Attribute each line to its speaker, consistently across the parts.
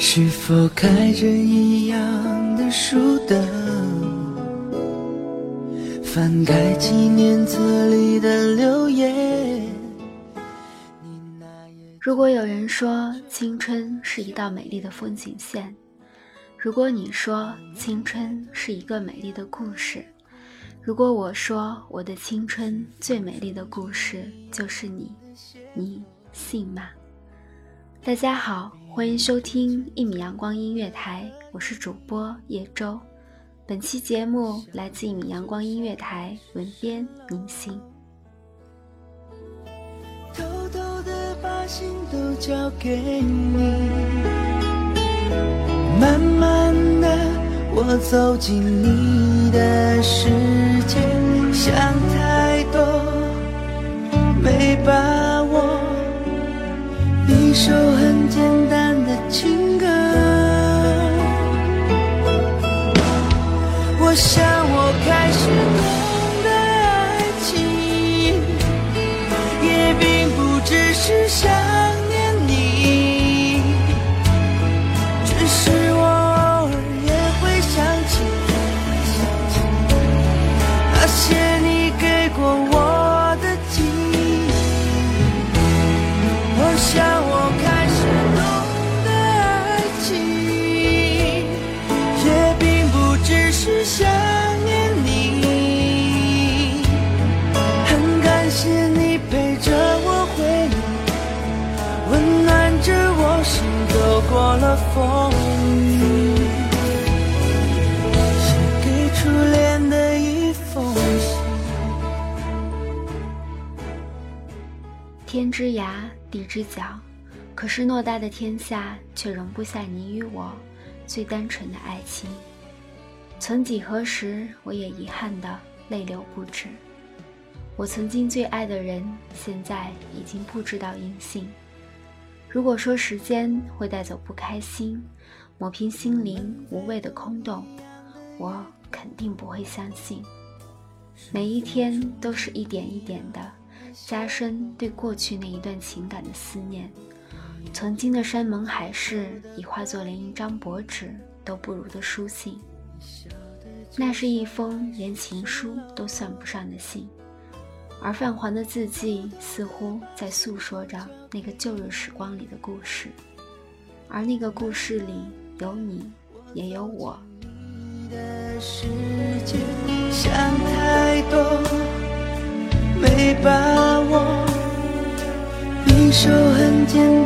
Speaker 1: 是否开着一样的书灯？翻开纪念册里的留言。
Speaker 2: 如果有人说青春是一道美丽的风景线，如果你说青春是一个美丽的故事。如果我说我的青春最美丽的故事就是你，你信吗？大家好，欢迎收听一米阳光音乐台，我是主播叶舟。本期节目来自一米阳光音乐台，文编宁心。
Speaker 1: 偷偷的把心都交给你，慢慢的。我走进你的世界，想太多，没把握。一首很简单的情歌，我想我开始风雨，写给初恋的一封信。
Speaker 2: 天之涯，地之角，可是偌大的天下，却容不下你与我最单纯的爱情。曾几何时，我也遗憾的泪流不止。我曾经最爱的人，现在已经不知道音信。如果说时间会带走不开心，抹平心灵无谓的空洞，我肯定不会相信。每一天都是一点一点的加深对过去那一段情感的思念，曾经的山盟海誓已化作连一张薄纸都不如的书信。那是一封连情书都算不上的信。而泛黄的字迹似乎在诉说着那个旧日时光里的故事，而那个故事里有你，也有我。
Speaker 1: 想太多，没把握，一首很简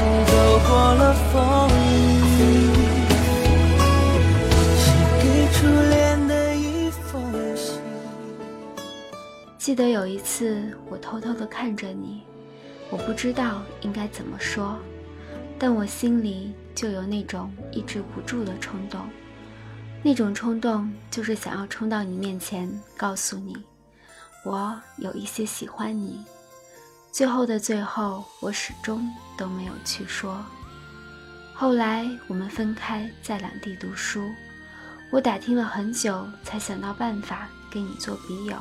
Speaker 1: 我
Speaker 3: 心，走过了风。
Speaker 2: 记得有一次，我偷偷地看着你，我不知道应该怎么说，但我心里就有那种抑制不住的冲动。那种冲动就是想要冲到你面前，告诉你，我有一些喜欢你。最后的最后，我始终都没有去说。后来我们分开，在两地读书，我打听了很久，才想到办法跟你做笔友。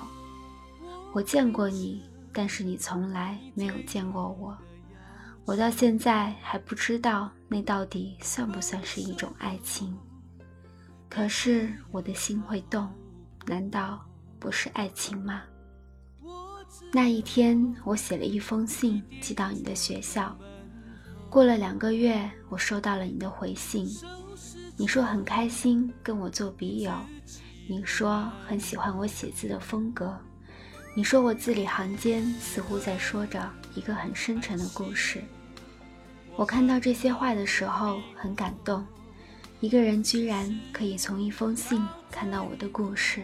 Speaker 2: 我见过你，但是你从来没有见过我。我到现在还不知道那到底算不算是一种爱情。可是我的心会动，难道不是爱情吗？那一天，我写了一封信寄到你的学校。过了两个月，我收到了你的回信。你说很开心跟我做笔友，你说很喜欢我写字的风格，你说我字里行间似乎在说着一个很深沉的故事。我看到这些话的时候很感动。一个人居然可以从一封信看到我的故事，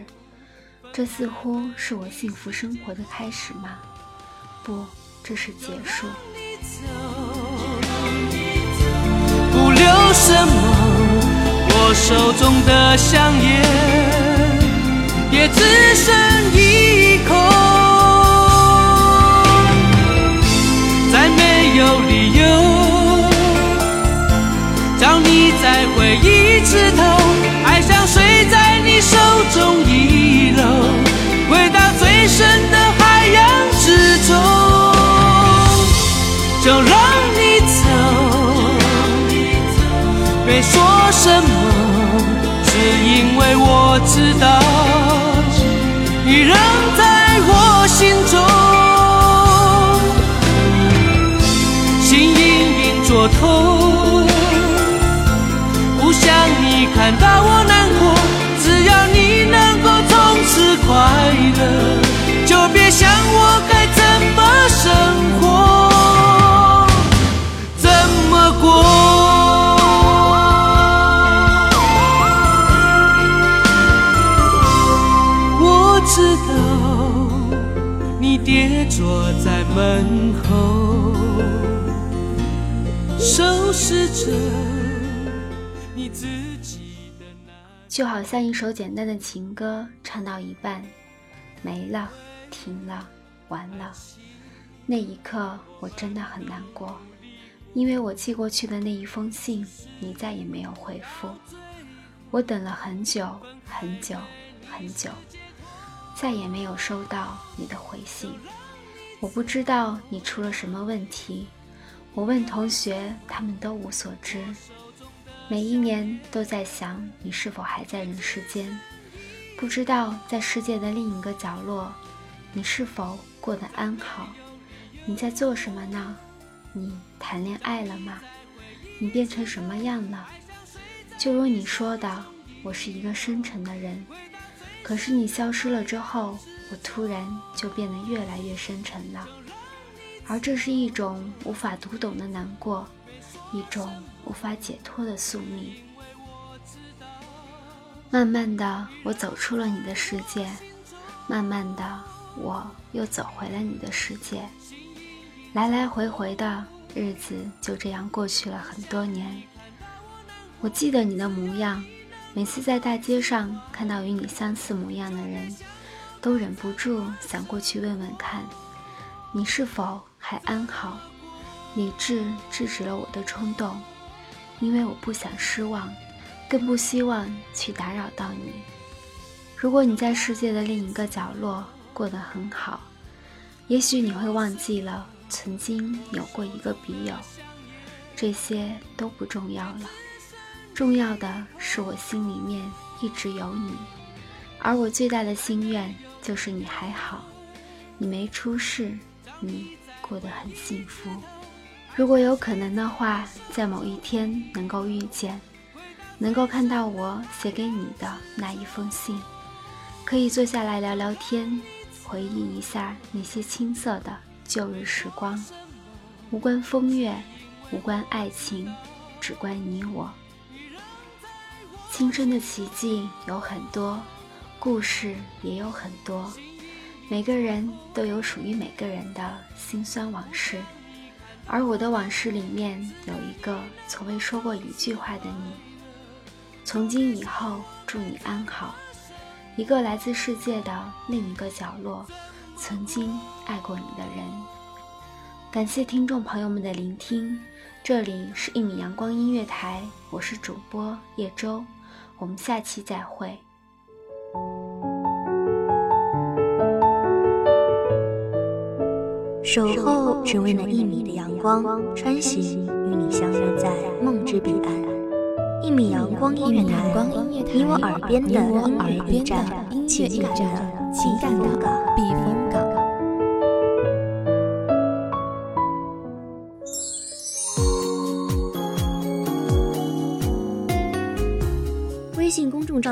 Speaker 2: 这似乎是我幸福生活的开始吗？不，这是结束。
Speaker 3: 不留什么，我手中的香烟也只剩一口，再没有理由。让你再回一次头，爱像水在你手中隐作痛。想你看到我难过，只要你能够从此快乐，就别想我该怎么生活，怎么过。我知道你跌坐在门口，收拾着你自己。
Speaker 2: 就好像一首简单的情歌，唱到一半，没了，停了，完了。那一刻，我真的很难过，因为我寄过去的那一封信，你再也没有回复。我等了很久，很久，很久，再也没有收到你的回信。我不知道你出了什么问题，我问同学，他们都无所知。每一年都在想你是否还在人世间，不知道在世界的另一个角落，你是否过得安好？你在做什么呢？你谈恋爱了吗？你变成什么样了？就如你说的，我是一个深沉的人，可是你消失了之后，我突然就变得越来越深沉了，而这是一种无法读懂的难过。一种无法解脱的宿命。慢慢的，我走出了你的世界；慢慢的，我又走回了你的世界。来来回回的日子就这样过去了很多年。我记得你的模样，每次在大街上看到与你相似模样的人，都忍不住想过去问问看，你是否还安好。理智制止了我的冲动，因为我不想失望，更不希望去打扰到你。如果你在世界的另一个角落过得很好，也许你会忘记了曾经有过一个笔友。这些都不重要了，重要的是我心里面一直有你，而我最大的心愿就是你还好，你没出事，你过得很幸福。如果有可能的话，在某一天能够遇见，能够看到我写给你的那一封信，可以坐下来聊聊天，回忆一下那些青涩的旧日时光，无关风月，无关爱情，只关你我。青春的奇迹有很多，故事也有很多，每个人都有属于每个人的辛酸往事，而我的往事里面有一个从未说过一句话的你。从今以后，祝你安好。一个来自世界的另一个角落，曾经爱过你的人。感谢听众朋友们的聆听，这里是一米阳光音乐台，我是主播叶舟，我们下期再会。
Speaker 4: 守候只为那一米的阳光，穿行与你相约在梦之彼岸。一米阳光音乐台，你我耳边的音乐驿站，情感的避风港。